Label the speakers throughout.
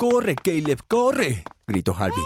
Speaker 1: ¡Corre, Caleb, corre! gritó Harvey.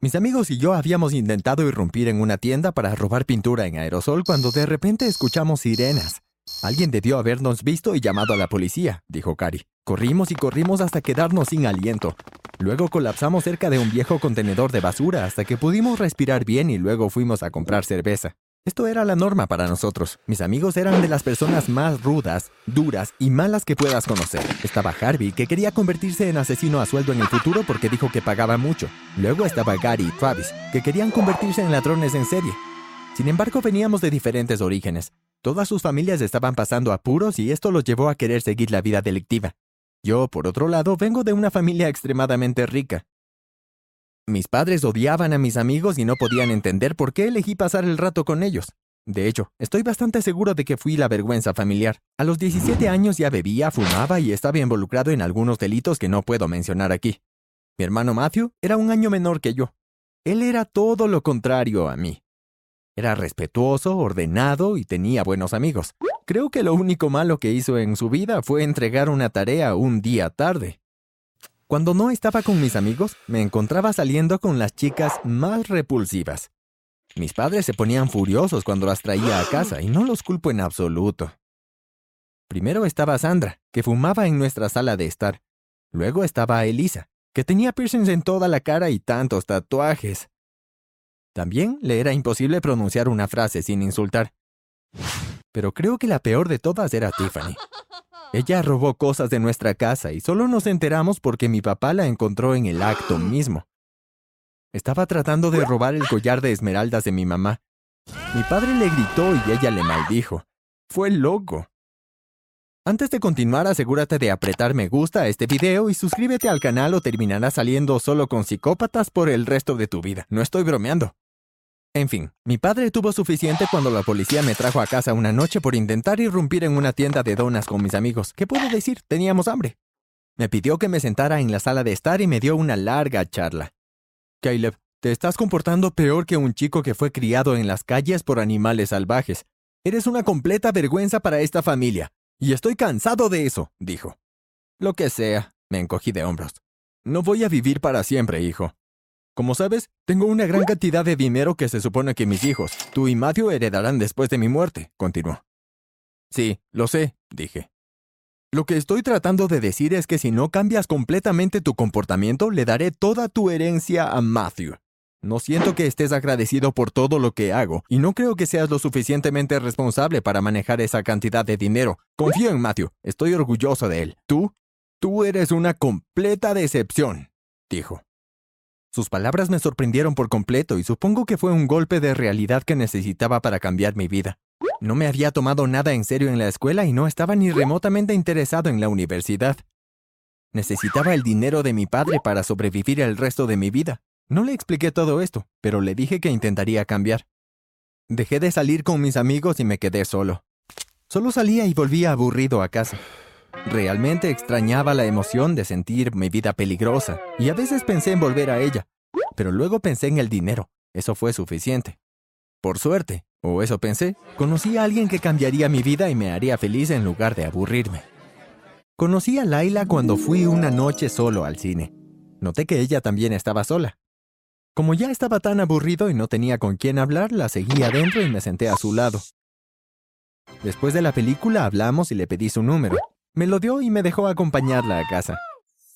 Speaker 1: Mis amigos y yo habíamos intentado irrumpir en una tienda para robar pintura en aerosol cuando de repente escuchamos sirenas. Alguien debió habernos visto y llamado a la policía, dijo Cari. Corrimos y corrimos hasta quedarnos sin aliento. Luego colapsamos cerca de un viejo contenedor de basura hasta que pudimos respirar bien y luego fuimos a comprar cerveza. Esto era la norma para nosotros. Mis amigos eran de las personas más rudas, duras y malas que puedas conocer. Estaba Harvey, que quería convertirse en asesino a sueldo en el futuro porque dijo que pagaba mucho. Luego estaba Gary y Travis, que querían convertirse en ladrones en serie. Sin embargo, veníamos de diferentes orígenes. Todas sus familias estaban pasando apuros y esto los llevó a querer seguir la vida delictiva. Yo, por otro lado, vengo de una familia extremadamente rica. Mis padres odiaban a mis amigos y no podían entender por qué elegí pasar el rato con ellos. De hecho, estoy bastante seguro de que fui la vergüenza familiar. A los 17 años ya bebía, fumaba y estaba involucrado en algunos delitos que no puedo mencionar aquí. Mi hermano Matthew era un año menor que yo. Él era todo lo contrario a mí. Era respetuoso, ordenado y tenía buenos amigos. Creo que lo único malo que hizo en su vida fue entregar una tarea un día tarde. Cuando no estaba con mis amigos, me encontraba saliendo con las chicas más repulsivas. Mis padres se ponían furiosos cuando las traía a casa y no los culpo en absoluto. Primero estaba Sandra, que fumaba en nuestra sala de estar. Luego estaba Elisa, que tenía piercings en toda la cara y tantos tatuajes. También le era imposible pronunciar una frase sin insultar. Pero creo que la peor de todas era Tiffany. Ella robó cosas de nuestra casa y solo nos enteramos porque mi papá la encontró en el acto mismo. Estaba tratando de robar el collar de esmeraldas de mi mamá. Mi padre le gritó y ella le maldijo. Fue loco. Antes de continuar, asegúrate de apretar me gusta a este video y suscríbete al canal o terminarás saliendo solo con psicópatas por el resto de tu vida. No estoy bromeando. En fin, mi padre tuvo suficiente cuando la policía me trajo a casa una noche por intentar irrumpir en una tienda de donas con mis amigos. ¿Qué puedo decir? Teníamos hambre. Me pidió que me sentara en la sala de estar y me dio una larga charla. Caleb, te estás comportando peor que un chico que fue criado en las calles por animales salvajes. Eres una completa vergüenza para esta familia. Y estoy cansado de eso, dijo. Lo que sea, me encogí de hombros. No voy a vivir para siempre, hijo. Como sabes, tengo una gran cantidad de dinero que se supone que mis hijos, tú y Matthew, heredarán después de mi muerte, continuó. Sí, lo sé, dije. Lo que estoy tratando de decir es que si no cambias completamente tu comportamiento, le daré toda tu herencia a Matthew. No siento que estés agradecido por todo lo que hago, y no creo que seas lo suficientemente responsable para manejar esa cantidad de dinero. Confío en Matthew, estoy orgulloso de él. Tú, tú eres una completa decepción, dijo. Sus palabras me sorprendieron por completo y supongo que fue un golpe de realidad que necesitaba para cambiar mi vida. No me había tomado nada en serio en la escuela y no estaba ni remotamente interesado en la universidad. Necesitaba el dinero de mi padre para sobrevivir el resto de mi vida. No le expliqué todo esto, pero le dije que intentaría cambiar. Dejé de salir con mis amigos y me quedé solo. Solo salía y volvía aburrido a casa. Realmente extrañaba la emoción de sentir mi vida peligrosa y a veces pensé en volver a ella, pero luego pensé en el dinero. Eso fue suficiente. Por suerte, o eso pensé, conocí a alguien que cambiaría mi vida y me haría feliz en lugar de aburrirme. Conocí a Laila cuando fui una noche solo al cine. Noté que ella también estaba sola. Como ya estaba tan aburrido y no tenía con quién hablar, la seguí adentro y me senté a su lado. Después de la película hablamos y le pedí su número. Me lo dio y me dejó acompañarla a casa.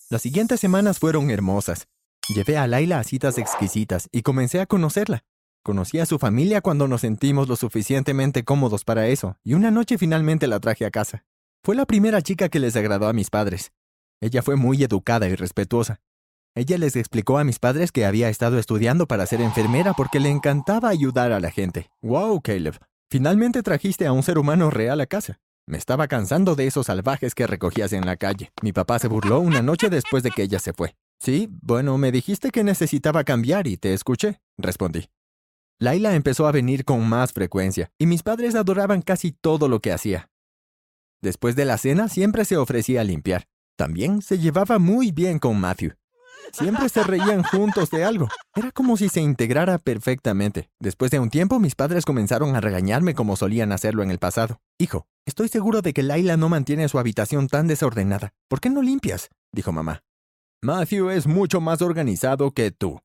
Speaker 1: Las siguientes semanas fueron hermosas. Llevé a Laila a citas exquisitas y comencé a conocerla. Conocí a su familia cuando nos sentimos lo suficientemente cómodos para eso, y una noche finalmente la traje a casa. Fue la primera chica que les agradó a mis padres. Ella fue muy educada y respetuosa. Ella les explicó a mis padres que había estado estudiando para ser enfermera porque le encantaba ayudar a la gente. ¡Wow, Caleb! Finalmente trajiste a un ser humano real a casa. Me estaba cansando de esos salvajes que recogías en la calle. Mi papá se burló una noche después de que ella se fue. Sí, bueno, me dijiste que necesitaba cambiar y te escuché, respondí. Laila empezó a venir con más frecuencia, y mis padres adoraban casi todo lo que hacía. Después de la cena siempre se ofrecía a limpiar. También se llevaba muy bien con Matthew. Siempre se reían juntos de algo. Era como si se integrara perfectamente. Después de un tiempo, mis padres comenzaron a regañarme como solían hacerlo en el pasado. Hijo, estoy seguro de que Laila no mantiene su habitación tan desordenada. ¿Por qué no limpias? dijo mamá. Matthew es mucho más organizado que tú.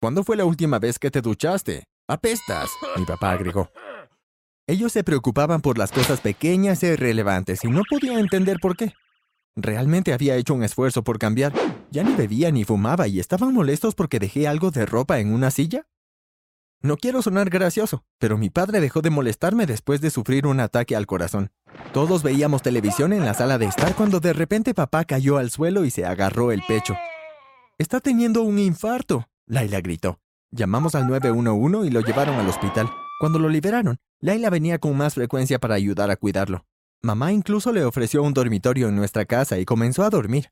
Speaker 1: ¿Cuándo fue la última vez que te duchaste? Apestas, mi papá agregó. Ellos se preocupaban por las cosas pequeñas e irrelevantes y no podía entender por qué. Realmente había hecho un esfuerzo por cambiar. Ya ni bebía ni fumaba y estaban molestos porque dejé algo de ropa en una silla. No quiero sonar gracioso, pero mi padre dejó de molestarme después de sufrir un ataque al corazón. Todos veíamos televisión en la sala de estar cuando de repente papá cayó al suelo y se agarró el pecho. Está teniendo un infarto, Laila gritó. Llamamos al 911 y lo llevaron al hospital. Cuando lo liberaron, Laila venía con más frecuencia para ayudar a cuidarlo. Mamá incluso le ofreció un dormitorio en nuestra casa y comenzó a dormir.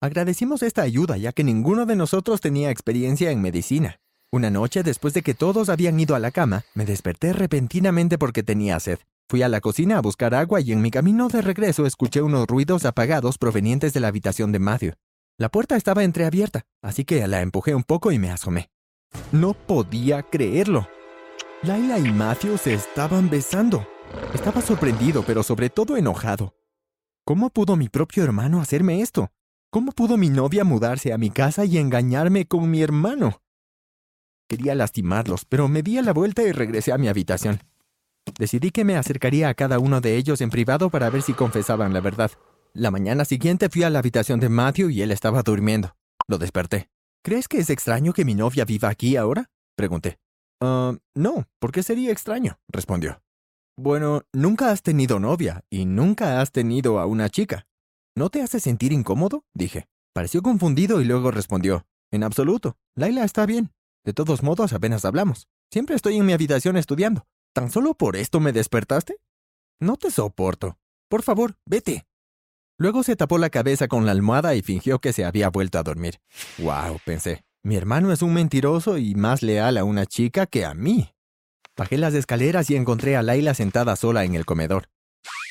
Speaker 1: Agradecimos esta ayuda ya que ninguno de nosotros tenía experiencia en medicina. Una noche, después de que todos habían ido a la cama, me desperté repentinamente porque tenía sed. Fui a la cocina a buscar agua y en mi camino de regreso escuché unos ruidos apagados provenientes de la habitación de Matthew. La puerta estaba entreabierta, así que la empujé un poco y me asomé. No podía creerlo. Laila y Matthew se estaban besando. Estaba sorprendido, pero sobre todo enojado. ¿Cómo pudo mi propio hermano hacerme esto? ¿Cómo pudo mi novia mudarse a mi casa y engañarme con mi hermano? Quería lastimarlos, pero me di a la vuelta y regresé a mi habitación. Decidí que me acercaría a cada uno de ellos en privado para ver si confesaban la verdad. La mañana siguiente fui a la habitación de Matthew y él estaba durmiendo. Lo desperté. ¿Crees que es extraño que mi novia viva aquí ahora? Pregunté. Ah, no, ¿por qué sería extraño? respondió. Bueno, nunca has tenido novia y nunca has tenido a una chica. ¿No te hace sentir incómodo? dije. Pareció confundido y luego respondió. En absoluto. Laila está bien. De todos modos, apenas hablamos. Siempre estoy en mi habitación estudiando. ¿Tan solo por esto me despertaste? No te soporto. Por favor, vete. Luego se tapó la cabeza con la almohada y fingió que se había vuelto a dormir. Wow, pensé. Mi hermano es un mentiroso y más leal a una chica que a mí. Bajé las escaleras y encontré a Laila sentada sola en el comedor.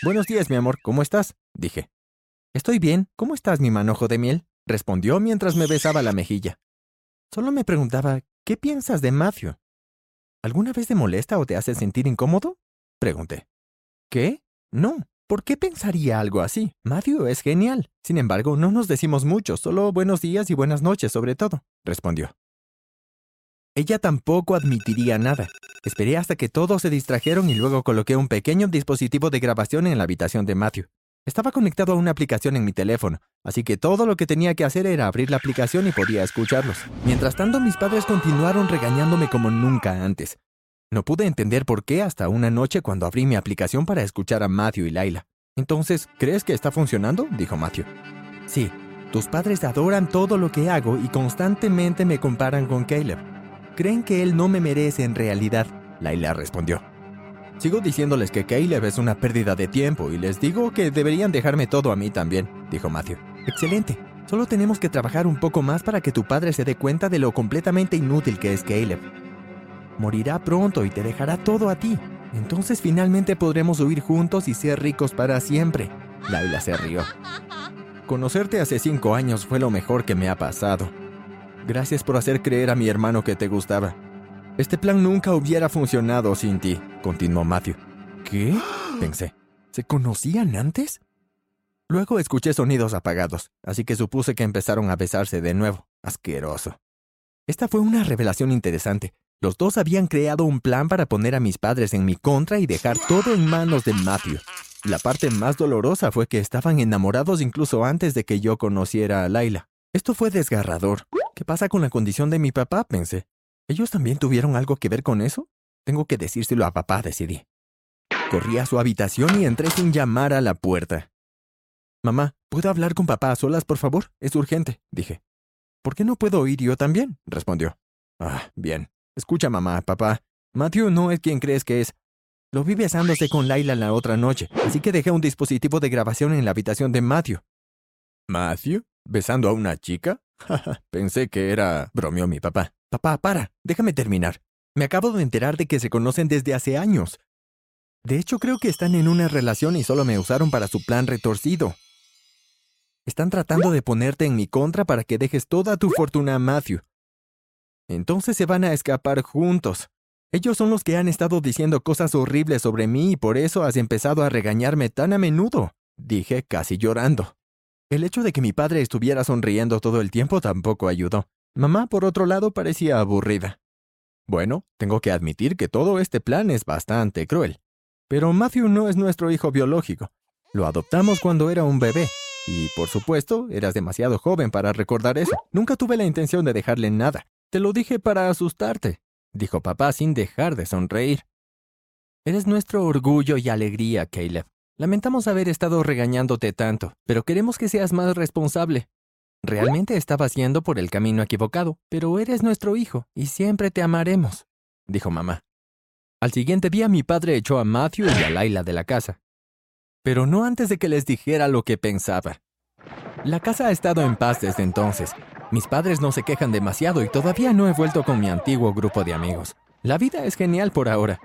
Speaker 1: Buenos días, mi amor, ¿cómo estás? dije. Estoy bien, ¿cómo estás, mi manojo de miel? respondió mientras me besaba la mejilla. Solo me preguntaba, ¿qué piensas de Matthew? ¿Alguna vez te molesta o te hace sentir incómodo? pregunté. ¿Qué? No. ¿Por qué pensaría algo así? Matthew es genial. Sin embargo, no nos decimos mucho, solo buenos días y buenas noches sobre todo, respondió. Ella tampoco admitiría nada. Esperé hasta que todos se distrajeron y luego coloqué un pequeño dispositivo de grabación en la habitación de Matthew. Estaba conectado a una aplicación en mi teléfono, así que todo lo que tenía que hacer era abrir la aplicación y podía escucharlos. Mientras tanto, mis padres continuaron regañándome como nunca antes. No pude entender por qué hasta una noche cuando abrí mi aplicación para escuchar a Matthew y Laila. Entonces, ¿crees que está funcionando? dijo Matthew. Sí, tus padres adoran todo lo que hago y constantemente me comparan con Caleb. Creen que él no me merece en realidad, Laila respondió. Sigo diciéndoles que Caleb es una pérdida de tiempo y les digo que deberían dejarme todo a mí también, dijo Matthew. Excelente. Solo tenemos que trabajar un poco más para que tu padre se dé cuenta de lo completamente inútil que es Caleb. Morirá pronto y te dejará todo a ti. Entonces finalmente podremos huir juntos y ser ricos para siempre. Laila se rió. Conocerte hace cinco años fue lo mejor que me ha pasado. Gracias por hacer creer a mi hermano que te gustaba. Este plan nunca hubiera funcionado sin ti, continuó Matthew. ¿Qué? pensé. ¿Se conocían antes? Luego escuché sonidos apagados, así que supuse que empezaron a besarse de nuevo. Asqueroso. Esta fue una revelación interesante. Los dos habían creado un plan para poner a mis padres en mi contra y dejar todo en manos de Matthew. La parte más dolorosa fue que estaban enamorados incluso antes de que yo conociera a Laila. Esto fue desgarrador. ¿Qué pasa con la condición de mi papá? pensé. ¿Ellos también tuvieron algo que ver con eso? Tengo que decírselo a papá, decidí. Corrí a su habitación y entré sin llamar a la puerta. Mamá, ¿puedo hablar con papá a solas, por favor? Es urgente, dije. ¿Por qué no puedo ir yo también? respondió. Ah, bien. Escucha, mamá, papá. Matthew no es quien crees que es. Lo vi besándose con Laila la otra noche, así que dejé un dispositivo de grabación en la habitación de Matthew. ¿Matthew? ¿Besando a una chica? Pensé que era... bromeó mi papá. Papá, para, déjame terminar. Me acabo de enterar de que se conocen desde hace años. De hecho, creo que están en una relación y solo me usaron para su plan retorcido. Están tratando de ponerte en mi contra para que dejes toda tu fortuna a Matthew. Entonces se van a escapar juntos. Ellos son los que han estado diciendo cosas horribles sobre mí y por eso has empezado a regañarme tan a menudo, dije casi llorando. El hecho de que mi padre estuviera sonriendo todo el tiempo tampoco ayudó. Mamá, por otro lado, parecía aburrida. Bueno, tengo que admitir que todo este plan es bastante cruel. Pero Matthew no es nuestro hijo biológico. Lo adoptamos cuando era un bebé. Y, por supuesto, eras demasiado joven para recordar eso. Nunca tuve la intención de dejarle nada. Te lo dije para asustarte, dijo papá sin dejar de sonreír. Eres nuestro orgullo y alegría, Caleb. Lamentamos haber estado regañándote tanto, pero queremos que seas más responsable. Realmente estabas yendo por el camino equivocado, pero eres nuestro hijo y siempre te amaremos, dijo mamá. Al siguiente día mi padre echó a Matthew y a Laila de la casa. Pero no antes de que les dijera lo que pensaba. La casa ha estado en paz desde entonces. Mis padres no se quejan demasiado y todavía no he vuelto con mi antiguo grupo de amigos. La vida es genial por ahora.